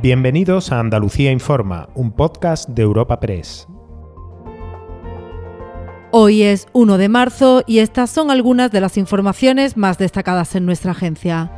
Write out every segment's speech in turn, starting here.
Bienvenidos a Andalucía Informa, un podcast de Europa Press. Hoy es 1 de marzo y estas son algunas de las informaciones más destacadas en nuestra agencia.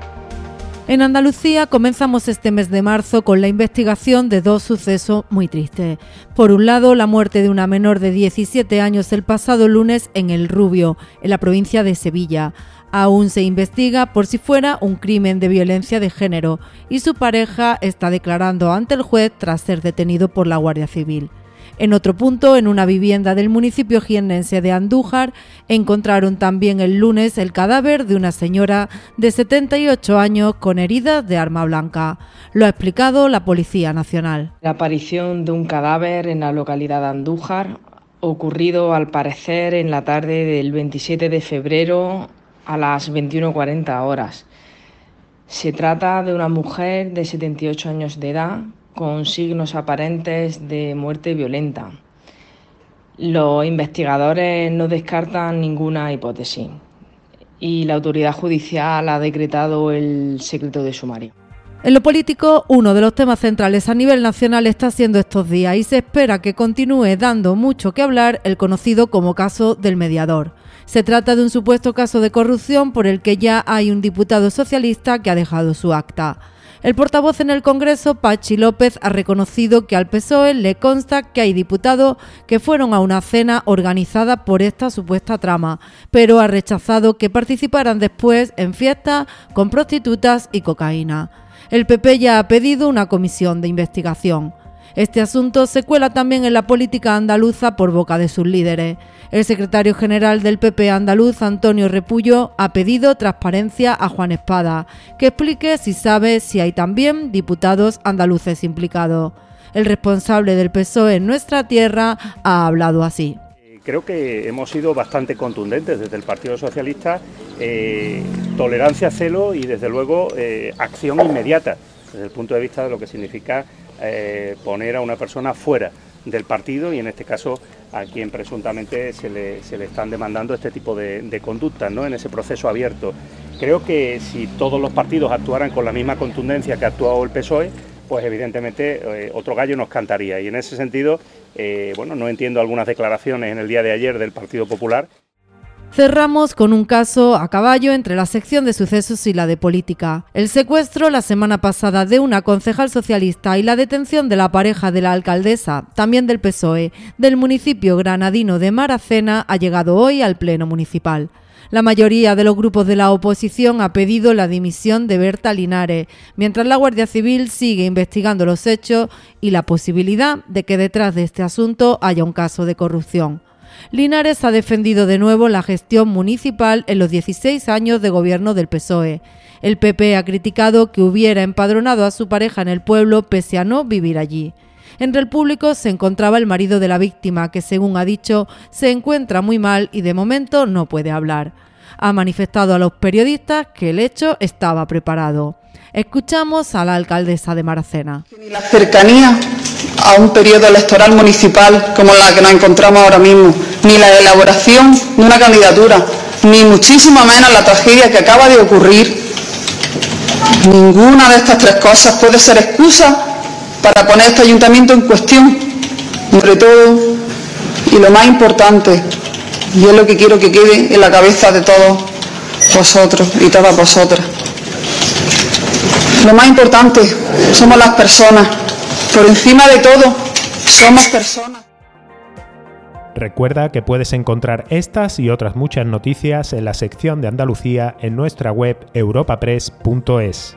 En Andalucía comenzamos este mes de marzo con la investigación de dos sucesos muy tristes. Por un lado, la muerte de una menor de 17 años el pasado lunes en El Rubio, en la provincia de Sevilla. Aún se investiga por si fuera un crimen de violencia de género y su pareja está declarando ante el juez tras ser detenido por la Guardia Civil. En otro punto, en una vivienda del municipio jiennense de Andújar, encontraron también el lunes el cadáver de una señora de 78 años con heridas de arma blanca. Lo ha explicado la Policía Nacional. La aparición de un cadáver en la localidad de Andújar, ocurrido al parecer en la tarde del 27 de febrero a las 21.40 horas. Se trata de una mujer de 78 años de edad con signos aparentes de muerte violenta. Los investigadores no descartan ninguna hipótesis y la autoridad judicial ha decretado el secreto de sumario. En lo político, uno de los temas centrales a nivel nacional está siendo estos días y se espera que continúe dando mucho que hablar el conocido como caso del mediador. Se trata de un supuesto caso de corrupción por el que ya hay un diputado socialista que ha dejado su acta. El portavoz en el Congreso, Pachi López, ha reconocido que al PSOE le consta que hay diputados que fueron a una cena organizada por esta supuesta trama, pero ha rechazado que participaran después en fiestas con prostitutas y cocaína. El PP ya ha pedido una comisión de investigación. Este asunto se cuela también en la política andaluza por boca de sus líderes. El secretario general del PP andaluz, Antonio Repullo, ha pedido transparencia a Juan Espada, que explique si sabe si hay también diputados andaluces implicados. El responsable del PSOE en nuestra tierra ha hablado así. Creo que hemos sido bastante contundentes desde el Partido Socialista, eh, tolerancia celo y desde luego eh, acción inmediata desde el punto de vista de lo que significa eh, poner a una persona fuera del partido y en este caso a quien presuntamente se le, están demandando este tipo de, de conductas ¿no? en ese proceso abierto. Creo que si todos los partidos actuaran con la misma contundencia que ha actuado el PSOE, pues evidentemente eh, otro gallo nos cantaría. Y en ese sentido, eh, bueno, no entiendo algunas declaraciones en el día de ayer del Partido Popular. Cerramos con un caso a caballo entre la sección de sucesos y la de política. El secuestro la semana pasada de una concejal socialista y la detención de la pareja de la alcaldesa, también del PSOE, del municipio granadino de Maracena ha llegado hoy al Pleno Municipal. La mayoría de los grupos de la oposición ha pedido la dimisión de Berta Linares, mientras la Guardia Civil sigue investigando los hechos y la posibilidad de que detrás de este asunto haya un caso de corrupción. Linares ha defendido de nuevo la gestión municipal en los 16 años de gobierno del PSOE. El PP ha criticado que hubiera empadronado a su pareja en el pueblo pese a no vivir allí. Entre el público se encontraba el marido de la víctima, que según ha dicho se encuentra muy mal y de momento no puede hablar. Ha manifestado a los periodistas que el hecho estaba preparado. Escuchamos a la alcaldesa de Maracena. la cercanía a un periodo electoral municipal como la que nos encontramos ahora mismo, ni la elaboración de una candidatura, ni muchísimo menos la tragedia que acaba de ocurrir. Ninguna de estas tres cosas puede ser excusa para poner este ayuntamiento en cuestión. Sobre todo, y lo más importante, y es lo que quiero que quede en la cabeza de todos vosotros y todas vosotras. Lo más importante somos las personas. Por encima de todo, somos personas. Recuerda que puedes encontrar estas y otras muchas noticias en la sección de Andalucía en nuestra web europapress.es.